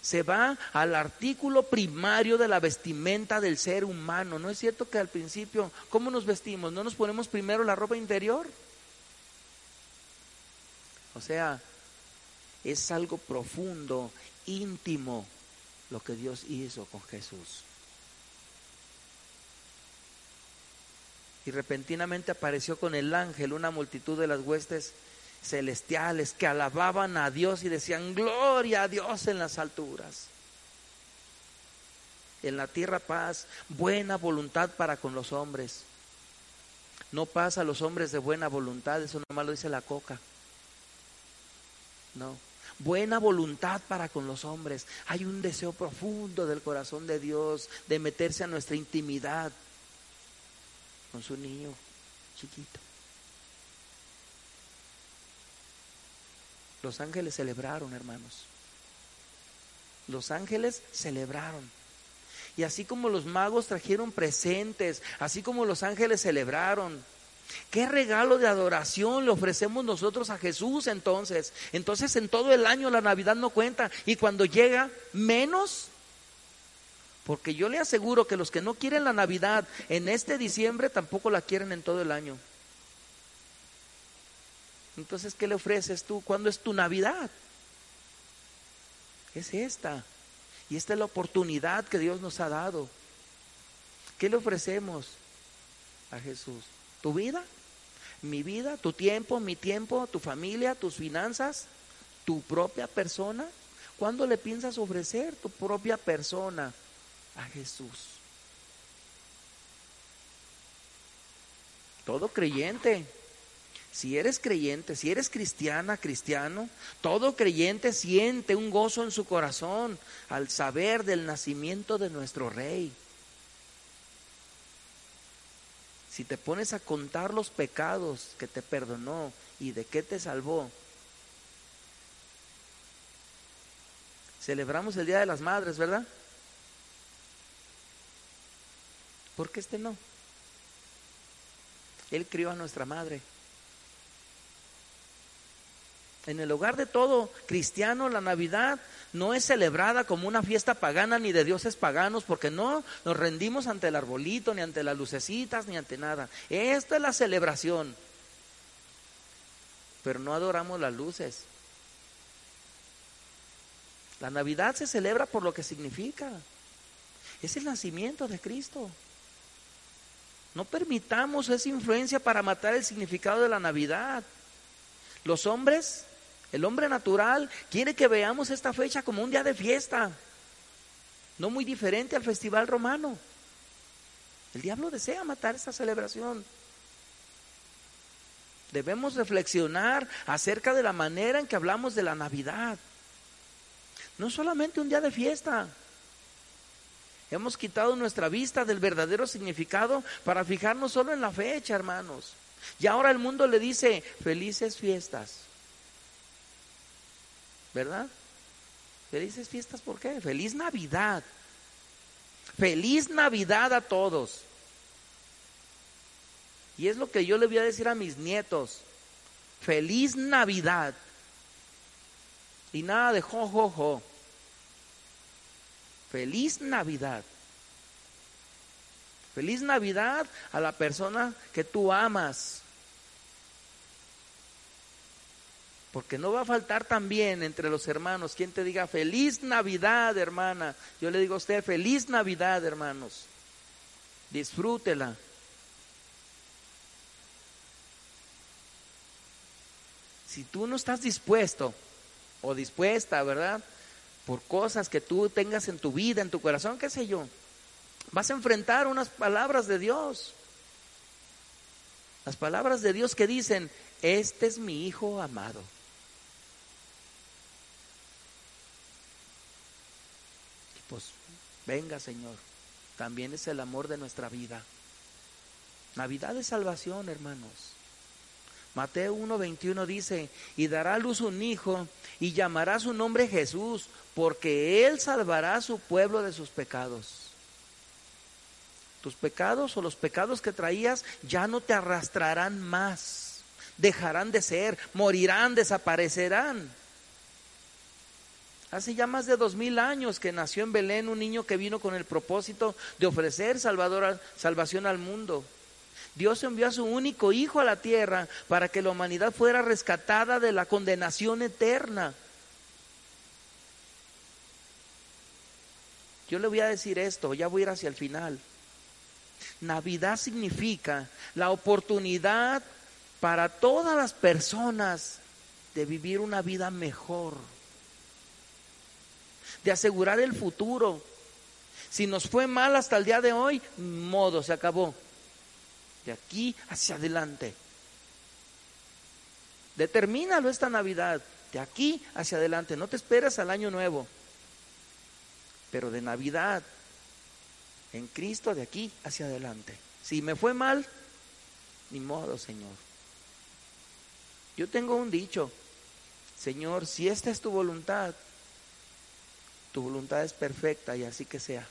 Se va al artículo primario de la vestimenta del ser humano. ¿No es cierto que al principio, ¿cómo nos vestimos? ¿No nos ponemos primero la ropa interior? O sea, es algo profundo, íntimo, lo que Dios hizo con Jesús. Y repentinamente apareció con el ángel una multitud de las huestes celestiales que alababan a Dios y decían, gloria a Dios en las alturas. En la tierra paz, buena voluntad para con los hombres. No pasa a los hombres de buena voluntad, eso nomás lo dice la coca. No. Buena voluntad para con los hombres. Hay un deseo profundo del corazón de Dios de meterse a nuestra intimidad con su niño chiquito. Los ángeles celebraron, hermanos. Los ángeles celebraron. Y así como los magos trajeron presentes, así como los ángeles celebraron, ¿qué regalo de adoración le ofrecemos nosotros a Jesús entonces? Entonces en todo el año la Navidad no cuenta y cuando llega menos, porque yo le aseguro que los que no quieren la Navidad en este diciembre tampoco la quieren en todo el año. Entonces, ¿qué le ofreces tú? ¿Cuándo es tu Navidad? Es esta. Y esta es la oportunidad que Dios nos ha dado. ¿Qué le ofrecemos a Jesús? ¿Tu vida? ¿Mi vida? ¿Tu tiempo? ¿Mi tiempo? ¿Tu familia? ¿Tus finanzas? ¿Tu propia persona? ¿Cuándo le piensas ofrecer tu propia persona a Jesús? Todo creyente Si eres creyente, si eres cristiana, cristiano, todo creyente siente un gozo en su corazón al saber del nacimiento de nuestro Rey. Si te pones a contar los pecados que te perdonó y de qué te salvó, celebramos el Día de las Madres, ¿verdad? ¿Por qué este no? Él crió a nuestra madre. En el hogar de todo cristiano, la Navidad no es celebrada como una fiesta pagana ni de dioses paganos, porque no nos rendimos ante el arbolito, ni ante las lucecitas, ni ante nada. Esta es la celebración. Pero no adoramos las luces. La Navidad se celebra por lo que significa. Es el nacimiento de Cristo. No permitamos esa influencia para matar el significado de la Navidad. Los hombres, el hombre natural, quiere que veamos esta fecha como un día de fiesta, no muy diferente al festival romano. El diablo desea matar esta celebración. Debemos reflexionar acerca de la manera en que hablamos de la Navidad. No solamente un día de fiesta, Hemos quitado nuestra vista del verdadero significado para fijarnos solo en la fecha, hermanos. Y ahora el mundo le dice felices fiestas. ¿Verdad? Felices fiestas, ¿por qué? Feliz Navidad. Feliz Navidad a todos. Y es lo que yo le voy a decir a mis nietos. Feliz Navidad. Y nada de jo, jo, jo. Feliz Navidad. Feliz Navidad a la persona que tú amas. Porque no va a faltar también entre los hermanos quien te diga feliz Navidad, hermana. Yo le digo a usted feliz Navidad, hermanos. Disfrútela. Si tú no estás dispuesto o dispuesta, ¿verdad? por cosas que tú tengas en tu vida, en tu corazón, qué sé yo. Vas a enfrentar unas palabras de Dios. Las palabras de Dios que dicen, este es mi hijo amado. Pues venga Señor, también es el amor de nuestra vida. Navidad de salvación, hermanos. Mateo 1:21 dice, y dará a luz un hijo y llamará su nombre Jesús, porque Él salvará a su pueblo de sus pecados. Tus pecados o los pecados que traías ya no te arrastrarán más, dejarán de ser, morirán, desaparecerán. Hace ya más de dos mil años que nació en Belén un niño que vino con el propósito de ofrecer salvador, salvación al mundo. Dios envió a su único hijo a la tierra para que la humanidad fuera rescatada de la condenación eterna. Yo le voy a decir esto, ya voy a ir hacia el final. Navidad significa la oportunidad para todas las personas de vivir una vida mejor, de asegurar el futuro. Si nos fue mal hasta el día de hoy, modo, se acabó. De aquí hacia adelante. Determínalo esta Navidad, de aquí hacia adelante. No te esperes al año nuevo pero de Navidad, en Cristo de aquí hacia adelante. Si me fue mal, ni modo, Señor. Yo tengo un dicho, Señor, si esta es tu voluntad, tu voluntad es perfecta y así que sea.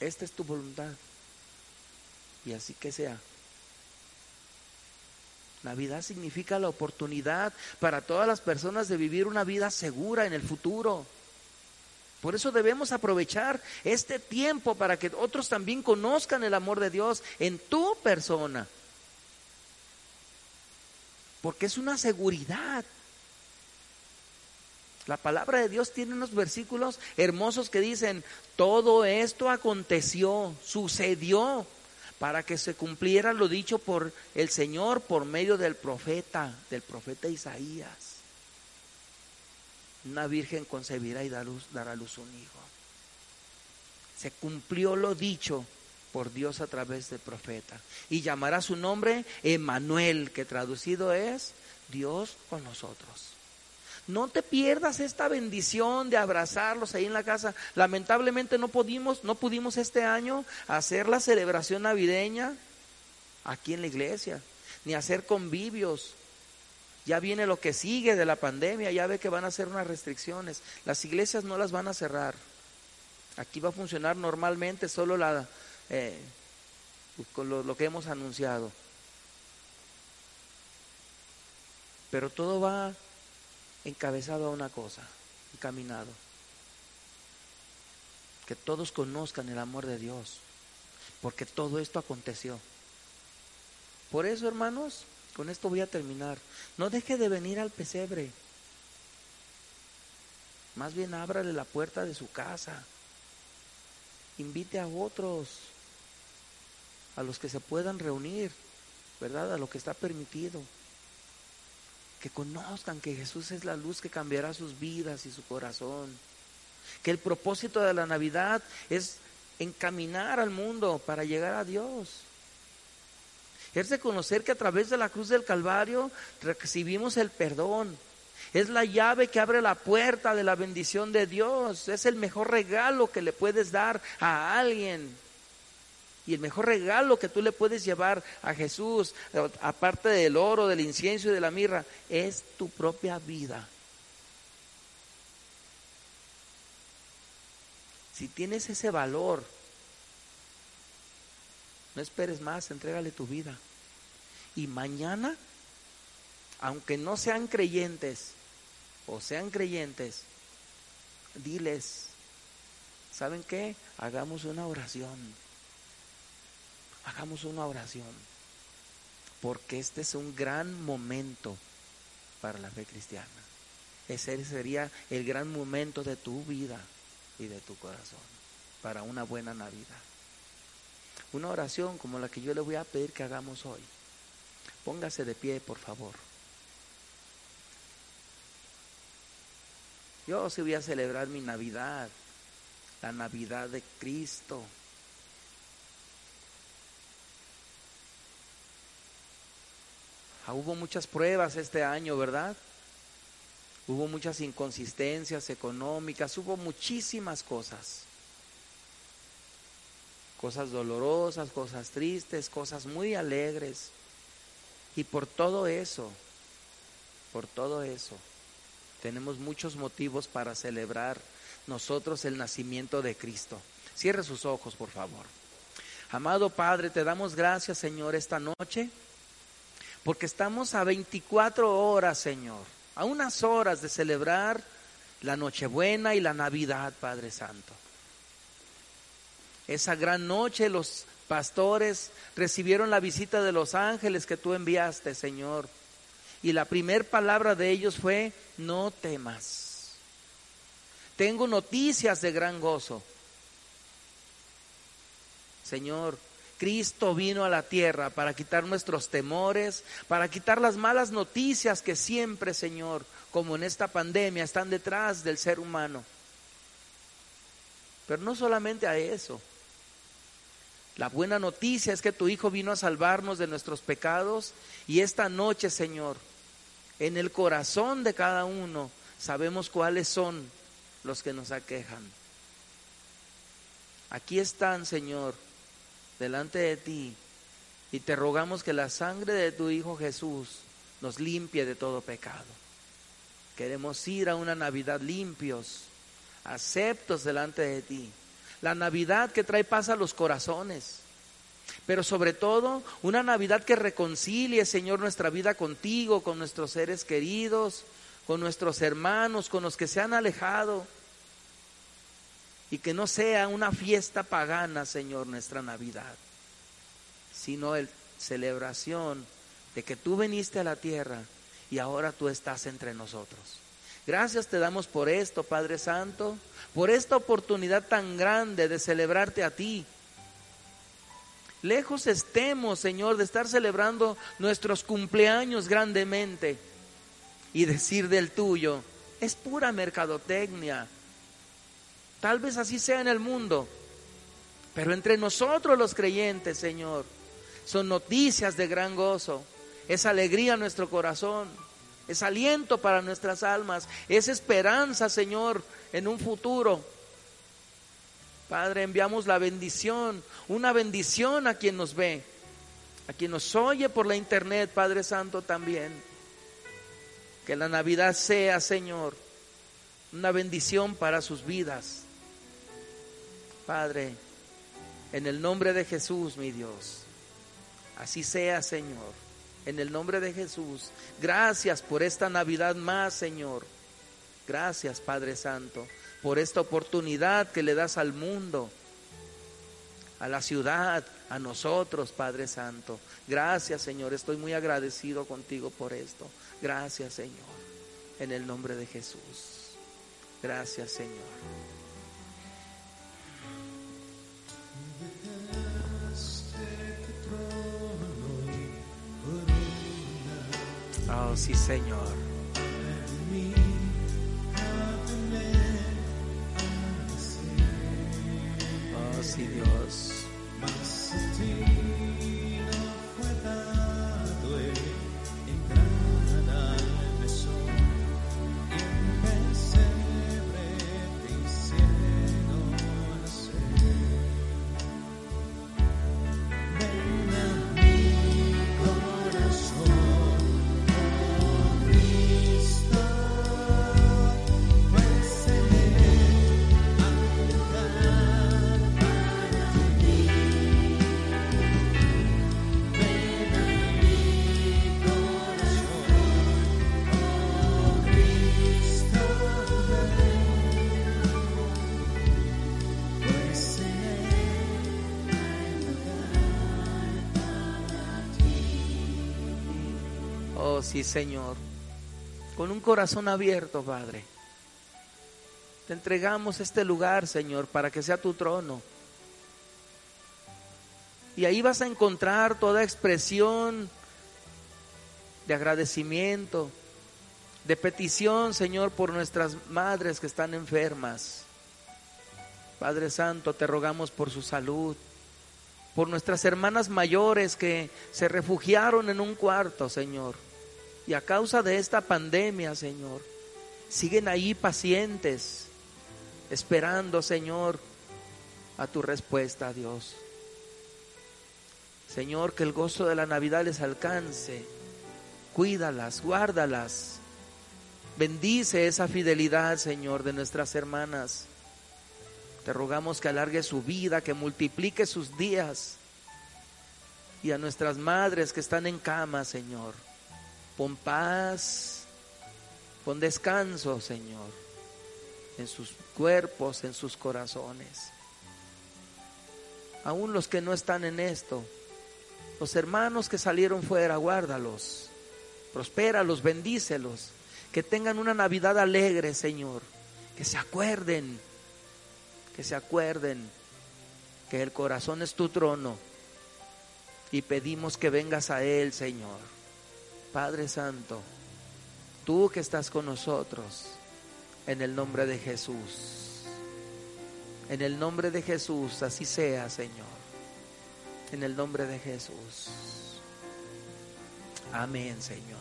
Esta es tu voluntad y así que sea. Navidad significa la oportunidad para todas las personas de vivir una vida segura en el futuro. Por eso debemos aprovechar este tiempo para que otros también conozcan el amor de Dios en tu persona. Porque es una seguridad. La palabra de Dios tiene unos versículos hermosos que dicen, todo esto aconteció, sucedió, para que se cumpliera lo dicho por el Señor por medio del profeta, del profeta Isaías una virgen concebirá y dará luz, dará luz un hijo. Se cumplió lo dicho por Dios a través del profeta. Y llamará su nombre Emanuel, que traducido es Dios con nosotros. No te pierdas esta bendición de abrazarlos ahí en la casa. Lamentablemente no pudimos, no pudimos este año hacer la celebración navideña aquí en la iglesia, ni hacer convivios. Ya viene lo que sigue de la pandemia, ya ve que van a hacer unas restricciones. Las iglesias no las van a cerrar. Aquí va a funcionar normalmente solo la, eh, con lo que hemos anunciado. Pero todo va encabezado a una cosa, encaminado. Que todos conozcan el amor de Dios, porque todo esto aconteció. Por eso, hermanos, con esto voy a terminar. No deje de venir al pesebre. Más bien ábrale la puerta de su casa. Invite a otros, a los que se puedan reunir, ¿verdad? A lo que está permitido que conozcan que Jesús es la luz que cambiará sus vidas y su corazón. Que el propósito de la Navidad es encaminar al mundo para llegar a Dios. Es reconocer que a través de la cruz del Calvario recibimos el perdón. Es la llave que abre la puerta de la bendición de Dios. Es el mejor regalo que le puedes dar a alguien. Y el mejor regalo que tú le puedes llevar a Jesús, aparte del oro, del incienso y de la mirra, es tu propia vida. Si tienes ese valor, no esperes más, entrégale tu vida. Y mañana, aunque no sean creyentes o sean creyentes, diles, ¿saben qué? Hagamos una oración hagamos una oración, porque este es un gran momento para la fe cristiana. Ese sería el gran momento de tu vida y de tu corazón para una buena Navidad. Una oración como la que yo le voy a pedir que hagamos hoy. Póngase de pie, por favor. Yo sí voy a celebrar mi Navidad, la Navidad de Cristo. Ah, hubo muchas pruebas este año, ¿verdad? Hubo muchas inconsistencias económicas, hubo muchísimas cosas. Cosas dolorosas, cosas tristes, cosas muy alegres. Y por todo eso, por todo eso, tenemos muchos motivos para celebrar nosotros el nacimiento de Cristo. Cierre sus ojos, por favor. Amado Padre, te damos gracias, Señor, esta noche porque estamos a 24 horas, Señor, a unas horas de celebrar la Nochebuena y la Navidad, Padre Santo. Esa gran noche los pastores recibieron la visita de los ángeles que tú enviaste, Señor. Y la primer palabra de ellos fue, no temas. Tengo noticias de gran gozo. Señor, Cristo vino a la tierra para quitar nuestros temores, para quitar las malas noticias que siempre, Señor, como en esta pandemia, están detrás del ser humano. Pero no solamente a eso. La buena noticia es que tu Hijo vino a salvarnos de nuestros pecados y esta noche, Señor, en el corazón de cada uno sabemos cuáles son los que nos aquejan. Aquí están, Señor, delante de ti y te rogamos que la sangre de tu Hijo Jesús nos limpie de todo pecado. Queremos ir a una Navidad limpios, aceptos delante de ti. La Navidad que trae paz a los corazones. Pero sobre todo, una Navidad que reconcilie, Señor, nuestra vida contigo, con nuestros seres queridos, con nuestros hermanos, con los que se han alejado y que no sea una fiesta pagana, Señor, nuestra Navidad, sino el celebración de que tú viniste a la tierra y ahora tú estás entre nosotros. Gracias te damos por esto, Padre Santo, por esta oportunidad tan grande de celebrarte a ti. Lejos estemos, Señor, de estar celebrando nuestros cumpleaños grandemente y decir del tuyo, es pura mercadotecnia, Tal vez así sea en el mundo, Pero entre nosotros los creyentes, Señor, son noticias de gran gozo, es alegría en nuestro corazón, es aliento para nuestras almas, es esperanza, Señor, en un futuro. Padre, enviamos la bendición, una bendición a quien nos ve, a quien nos oye por la internet, Padre Santo también. Que la Navidad sea, Señor, una bendición para sus vidas. Padre, en el nombre de Jesús, mi Dios. Así sea, Señor. En el nombre de Jesús. Gracias por esta Navidad más, Señor. Gracias, Padre Santo, por esta oportunidad que le das al mundo, a la ciudad, a nosotros, Padre Santo. Gracias, Señor. Estoy muy agradecido contigo por esto. Gracias, Señor. En el nombre de Jesús. Gracias, Señor. Oh, sí, Señor. Oh, sí, Dios. Sí, Señor. Con un corazón abierto, Padre. Te entregamos este lugar, Señor, para que sea tu trono. Y ahí vas a encontrar toda expresión de agradecimiento, de petición, Señor, por nuestras madres que están enfermas. Padre Santo, te rogamos por su salud, por nuestras hermanas mayores que se refugiaron en un cuarto, Señor y a causa de esta pandemia, Señor, siguen ahí pacientes, esperando, Señor, a tu respuesta, Dios. Señor, que el gozo de la Navidad les alcance. Cuídalas, guárdalas. Bendice esa fidelidad, Señor, de nuestras hermanas. Te rogamos que alargue su vida, que multiplique sus días. Y a nuestras madres que están en cama, Señor Pon paz, pon descanso, Señor, en sus cuerpos, en sus corazones. Aún los que no están en esto, los hermanos que salieron fuera, guárdalos, prospéralos, bendícelos, que tengan una Navidad alegre, Señor, que se acuerden, que se acuerden que el corazón es tu trono y pedimos que vengas a Él, Señor Padre Santo, tú que estás con nosotros, en el nombre de Jesús. En el nombre de Jesús, así sea, Señor. En el nombre de Jesús. Amén, Señor.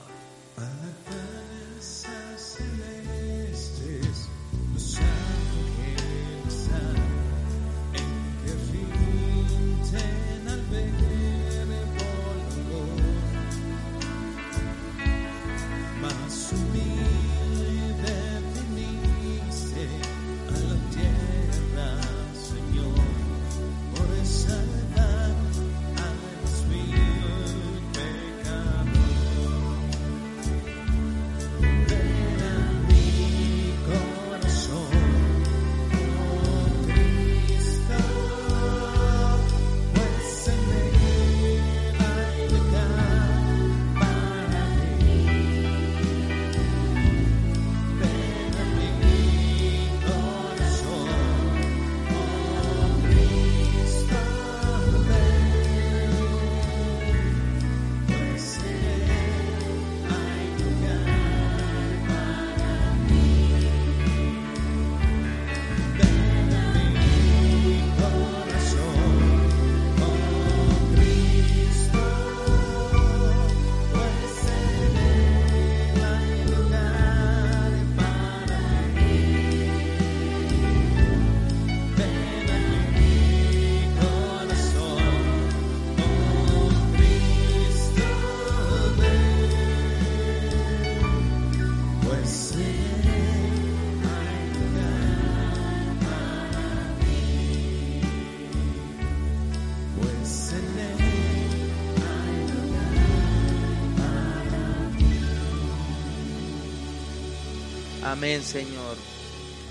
Amén, Señor.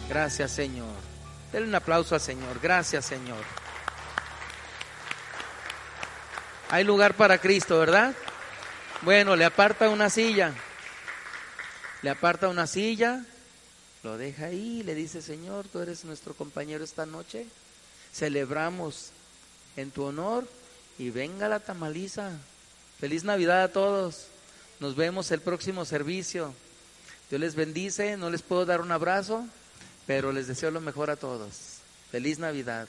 Gracias, Señor. Denle un aplauso al Señor. Gracias, Señor. Hay lugar para Cristo, ¿verdad? Bueno, le aparta una silla. Le aparta una silla, lo deja ahí, le dice, Señor, tú eres nuestro compañero esta noche. Celebramos en tu honor y venga la tamaliza. Feliz Navidad a todos. Nos vemos el próximo servicio. Dios les bendice. No les puedo dar un abrazo, pero les deseo lo mejor a todos. Feliz Navidad.